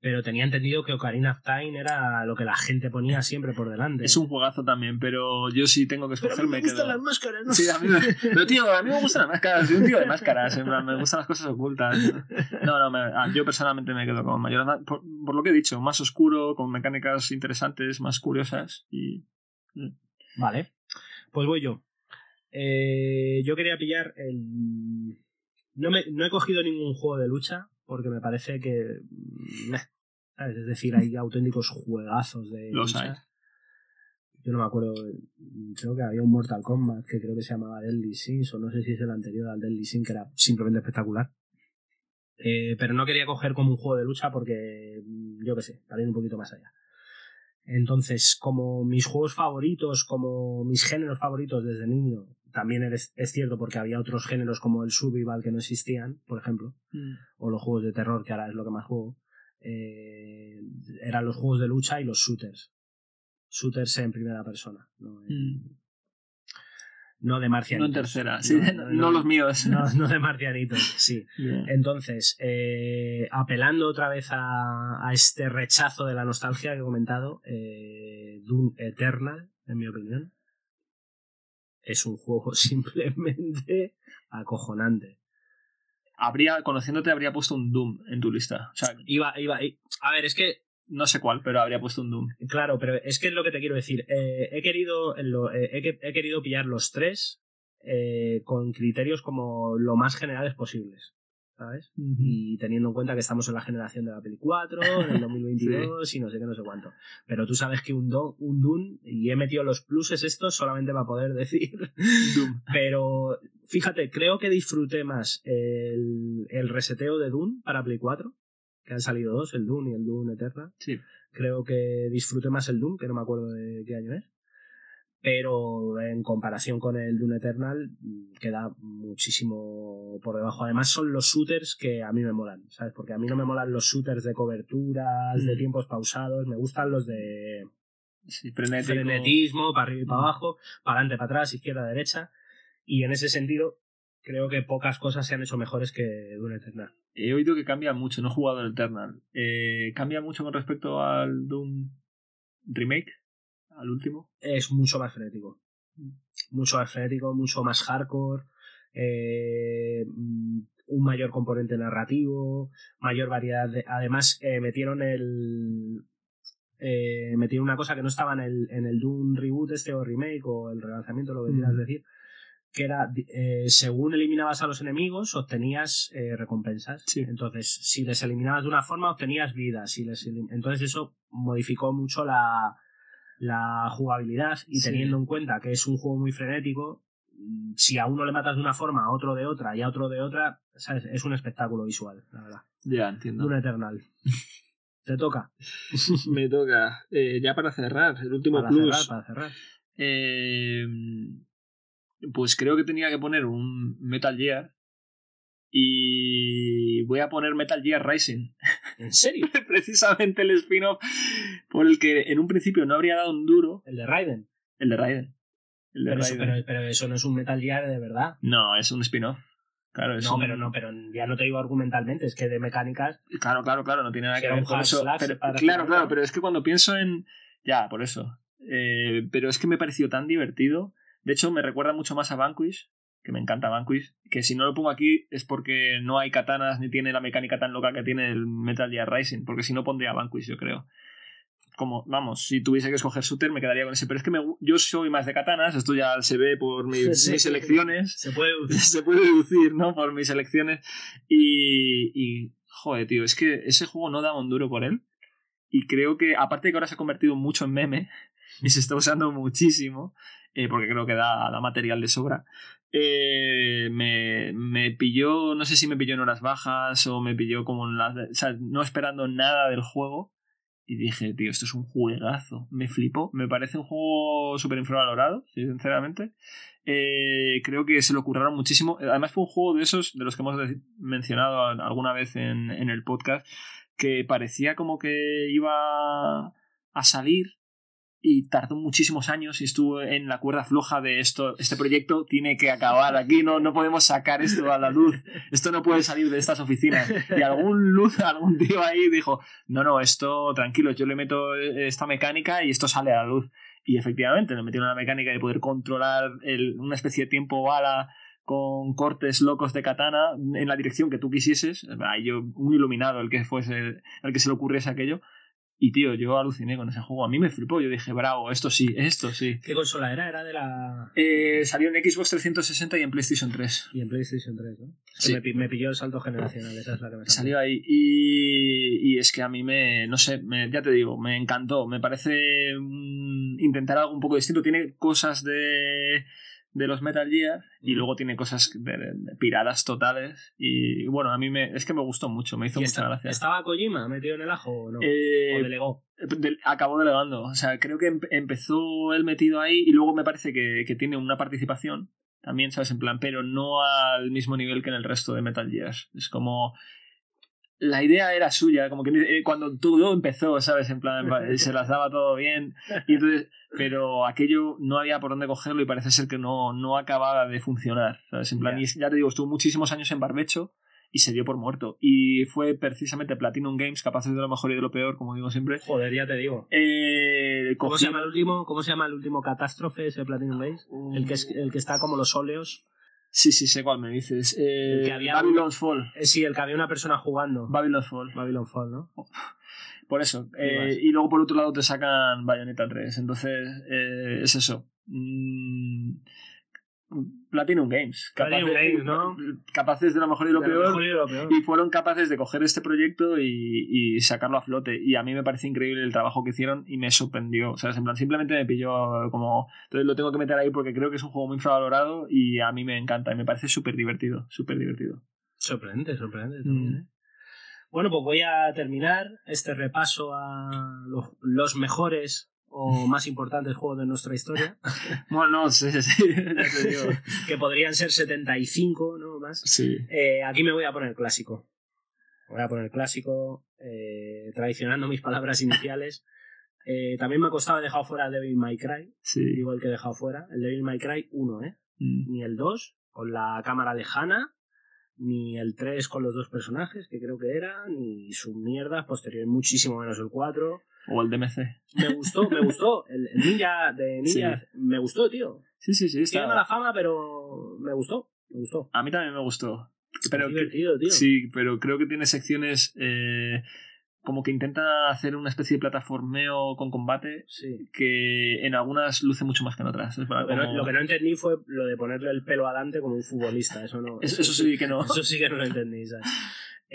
Pero tenía entendido que Ocarina of Time era lo que la gente ponía siempre por delante. Es un juegazo también, pero yo sí tengo que escoger, me quedo. máscaras, ¿no? Sí, a mí me... Pero tío, a mí me gustan las máscaras, soy un tío de máscaras, en plan, me gustan las cosas ocultas. No, no, me- ah, yo personalmente me quedo con mayor por, por lo que he dicho, más oscuro, con mecánicas interesantes, más curiosas y Vale, pues voy yo. Eh, yo quería pillar el... No, me, no he cogido ningún juego de lucha porque me parece que... mm, meh, ¿sabes? Es decir, hay auténticos juegazos de Los hay. Yo no me acuerdo, creo que había un Mortal Kombat que creo que se llamaba Deadly Sins o no sé si es el anterior al Deadly Sin que era simplemente espectacular. Eh, pero no quería coger como un juego de lucha porque, mm, yo qué sé, para ir un poquito más allá. Entonces, como mis juegos favoritos, como mis géneros favoritos desde niño, también es, es cierto porque había otros géneros como el survival que no existían, por ejemplo, o los juegos de terror, que ahora es lo que más juego, eh, eran los juegos de lucha y los shooters. Shooters en primera persona, no, Mm. no de no marcianitos. en tercera, sí, No, no, no, no. los míos. No, no de marcianitos, sí. Entonces, eh, apelando otra vez a, a este rechazo de la nostalgia que he comentado, eh, Doom Eternal, en mi opinión, es un juego simplemente acojonante. Habría, conociéndote, habría puesto un Doom en tu lista. O sea, Iba, iba, a ver, es que, no sé cuál, pero habría puesto un Doom. claro, pero es que es lo que te quiero decir. Eh, he, querido, lo- eh, he, que- he querido pillar los tres eh, con criterios como lo más generales posibles, ¿sabes? y teniendo en cuenta que estamos en la generación de la Play 4, en el 2022 y no sé qué, no sé cuánto. Pero tú sabes que un, do, un Dune, y he metido los pluses estos solamente para poder decir, Doom. pero fíjate, creo que disfruté más el, el reseteo de Dune para Play 4, que han salido dos, el Dune y el Dune Eterna. Sí. Creo que disfruté más el Dune, que no me acuerdo de qué año es. Pero en comparación con el Dune Eternal, queda muchísimo por debajo. Además, son los shooters que a mí me molan, ¿sabes? Porque a mí no me molan los shooters de coberturas, de Mm. tiempos pausados, me gustan los de Sí, frenetismo, para arriba y para abajo, para adelante, para atrás, izquierda, derecha. Y en ese sentido, creo que pocas cosas se han hecho mejores que Dune Eternal. He oído que cambia mucho, no he jugado el Eternal. Eh, ¿Cambia mucho con respecto al Doom Remake? Al último. es mucho más frenético. Mucho más frenético, mucho más hardcore, eh, mm, un mayor componente narrativo, mayor variedad de... Además, eh, metieron el... eh, metieron una cosa que no estaba en el, en el Doom Reboot este o Remake o el relanzamiento, lo que quieras Mm. decir, que era, eh, según eliminabas a los enemigos, obtenías eh, recompensas. Sí. Entonces, si les eliminabas de una forma, obtenías vida. Si les elim- Entonces, eso modificó mucho la, la jugabilidad y Sí. teniendo en cuenta que es un juego muy frenético, si a uno le matas de una forma, a otro de otra y a otro de otra, ¿sabes? es un espectáculo visual, la verdad. Ya, entiendo. Un eternal. Te toca. Me toca. Eh, ya para cerrar, el último Para plus. cerrar, para cerrar. Eh, pues creo que tenía que poner un Metal Gear. Y voy a poner Metal Gear Rising. ¿En serio? Precisamente el spin-off por el que en un principio no habría dado un duro. El de Raiden. El de Raiden. El de Pero eso, Raiden. pero, pero eso no es un Metal Gear de verdad. No, es un spin-off. Claro, es No, un- pero no, pero ya no te digo argumentalmente, es que de mecánicas Claro, claro, claro, no tiene nada que ver con eso. Pero- claro, claro, pero es que cuando pienso en. Ya, por eso. Eh, pero es que me pareció tan divertido. De hecho, me recuerda mucho más a Vanquish, que me encanta Vanquish. Que si no lo pongo aquí es porque no hay katanas ni tiene la mecánica tan loca que tiene el Metal Gear Rising. Porque si no pondría Vanquish, yo creo. Como, vamos, si tuviese que escoger shooter me quedaría con ese. Pero es que me yo soy más de katanas, esto ya se ve por mis, mis elecciones se puede se puede deducir, ¿no? Por mis elecciones. Y, y, joder, tío, es que ese juego no da un duro por él. Y creo que, aparte de que ahora se ha convertido mucho en meme, y se está usando muchísimo, porque creo que da, da material de sobra, eh, me, me pilló, no sé si me pilló en horas bajas o me pilló como en las... O sea, no esperando nada del juego. Y dije, tío, esto es un juegazo. Me flipó. Me parece un juego súper infravalorado, sinceramente. Eh, creo que se lo curraron muchísimo. Además fue un juego de esos, de los que hemos mencionado alguna vez en, en el podcast, que parecía como que iba a salir y tardó muchísimos años y estuvo en la cuerda floja de esto, este proyecto tiene que acabar aquí, no, no podemos sacar esto a la luz, esto no puede salir de estas oficinas. Y algún luz, algún tío ahí dijo, no, no, esto tranquilo, yo le meto esta mecánica y esto sale a la luz. Y efectivamente, le metieron la mecánica de poder controlar el, una especie de tiempo bala con cortes locos de katana en la dirección que tú quisieses. Yo, un iluminado el que fuese, el que se le ocurriese aquello y tío, yo aluciné con ese juego. A mí me flipó. Yo dije, bravo, esto sí, esto sí. ¿Qué consola era? Era de la. Eh, salió en Xbox 360 y en PlayStation 3. Y en PlayStation 3, ¿no? Sí. Me, pilló el salto generacional, esa es la que me salió. ahí. Y, y, es que a mí me. No sé, ya te digo, me encantó. Me parece intentar algo un poco distinto. Tiene cosas de de los Metal Gear y luego tiene cosas de, piradas totales y bueno, a mí me, es que me gustó mucho, me hizo mucha gracia. ¿Estaba Kojima metido en el ajo o no? Eh, ¿O delegó? acabó delegando, o sea, creo que empezó él metido ahí y luego me parece que, que, tiene una participación también, ¿sabes? En plan, pero no al mismo nivel que en el resto de Metal Gear. Es como la idea era suya, como que eh, cuando todo empezó, ¿sabes? En plan, se las daba todo bien. Y entonces, pero aquello no había por dónde cogerlo y parece ser que no, no acababa de funcionar, ¿sabes? En plan, y ya te digo, estuvo muchísimos años en barbecho y se dio por muerto. Y fue precisamente Platinum Games, capaces de lo mejor y de lo peor, como digo siempre. Joder, ya te digo. Eh, ¿Cómo, se llama el último, ¿Cómo se llama el último catástrofe ese Platinum Games? El, que es, el que está como los óleos. Sí, sí, sé cuál me dices. Eh, Babylon's Fall. Eh, sí, el que había una persona jugando. Babylon's Fall. Babylon's Fall, ¿no? Por eso. Eh, y luego por otro lado te sacan Bayonetta 3. Entonces, eh, es eso. Mm, Platinum Games. Games ¿no? Capaces de lo mejor y lo, peor, y fueron capaces de coger este proyecto y, sacarlo a flote. Y a mí me parece increíble el trabajo que hicieron y me sorprendió. O sea, en plan, simplemente me pilló como. Entonces lo tengo que meter ahí porque creo que es un juego muy infravalorado y a mí me encanta y me parece súper divertido. Súper divertido. Sorprendente, sorprendente también, mm. ¿eh? Bueno, pues voy a terminar este repaso a los mejores o más importantes juegos de nuestra historia. bueno, no, sí, sí, que podrían ser 75, ¿no? Más. Sí. Eh, aquí me voy a poner clásico. Voy a poner clásico, eh, traicionando mis palabras iniciales. Eh, también me ha costado he dejado fuera Devil May Cry. Sí. Igual que he dejado fuera. El Devil May Cry 1, ¿eh? Mm. Ni el 2, con la cámara lejana ni el 3 con los dos personajes, que creo que era, ni su mierda posterior, muchísimo menos el 4. O el DMC. Me gustó, me gustó. El, Ninja de Ninja me gustó, tío. Sí, sí, sí. Está... Tiene mala fama, pero me gustó. Me gustó. A mí también me gustó. Pero, divertido, tío. Sí, pero creo que tiene secciones eh, como que intenta hacer una especie de plataformeo con combate que en algunas luce mucho más que en otras. lo, que no, entendí fue lo de ponerle el pelo adelante como un futbolista. Eso no. Eso, sí que no. Eso sí que no lo entendí.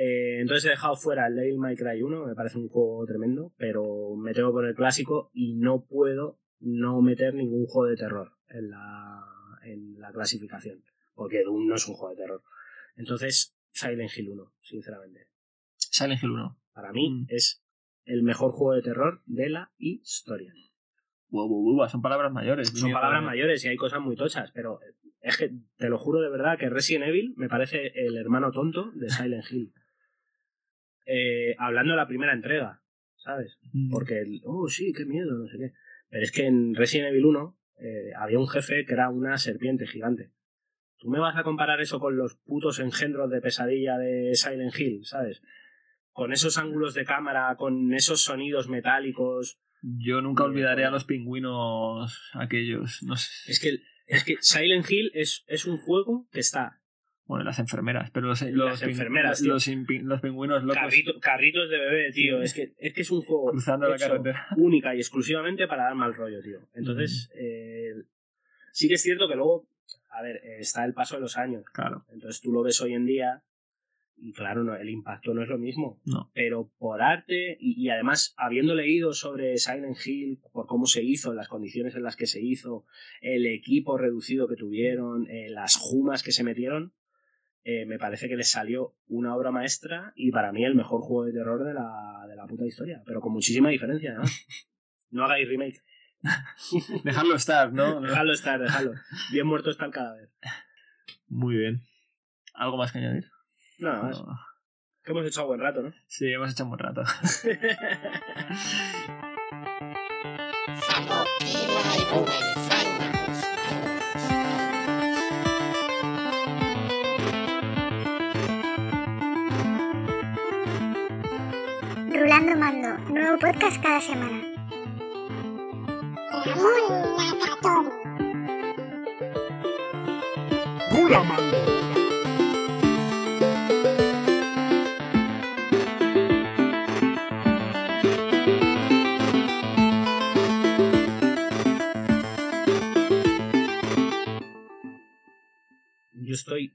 Eh, entonces he dejado fuera el Devil May Cry 1, me parece un juego tremendo, pero me tengo con el clásico y no puedo no meter ningún juego de terror en la, en la clasificación, porque Doom no es un juego de terror. Entonces, Silent Hill 1, sinceramente. Silent Hill 1. Para mí mm. es el mejor juego de terror de la historia. son palabras mayores. Son palabras mayores y hay cosas muy tochas, pero es que te lo juro de verdad que Resident Evil me parece el hermano tonto de Silent Hill. Eh, hablando de la primera entrega, ¿sabes? Mm. Porque, el, oh sí, qué miedo, no sé qué. Pero es que en Resident Evil 1 eh, había un jefe que era una serpiente gigante. Tú me vas a comparar eso con los putos engendros de pesadilla de Silent Hill, ¿sabes? con esos ángulos de cámara, con esos sonidos metálicos. Yo nunca olvidaré a los pingüinos aquellos. No sé. Es que, es que Silent Hill es, es un juego que está. Bueno, las enfermeras, pero los, las enfermeras, los, los, pingüinos locos. carritos de bebé, tío. Es que, es que es un juego Cruzando la carretera. única y exclusivamente para dar mal rollo, tío. Entonces, eh, sí que es cierto que luego, a ver, está el paso de los años. Claro. Entonces tú lo ves hoy en día Y claro, no, el impacto no es lo mismo. No. Pero por arte, y, y además habiendo leído sobre Silent Hill, por cómo se hizo, las condiciones en las que se hizo, el equipo reducido que tuvieron, eh, las jumas que se metieron, eh, me parece que les salió una obra maestra y para mí el mejor juego de terror de la, de la puta historia. Pero con muchísima diferencia, ¿no? No hagáis remake. Dejarlo estar, ¿no? Dejadlo estar, dejadlo. Bien muerto está el cadáver. Muy bien. ¿Algo más que añadir? Nada más. No. Que hemos hecho a buen rato, ¿no? Sí, hemos hecho un buen rato. Rulando Mando, nuevo podcast cada semana. Yo estoy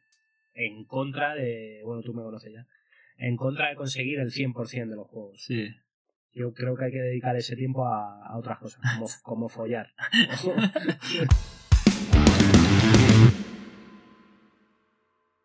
en contra de. Bueno, tú me conoces ya. En contra de conseguir el 100% de los juegos. Sí. Yo creo que hay que dedicar ese tiempo a, a otras cosas, como, como follar.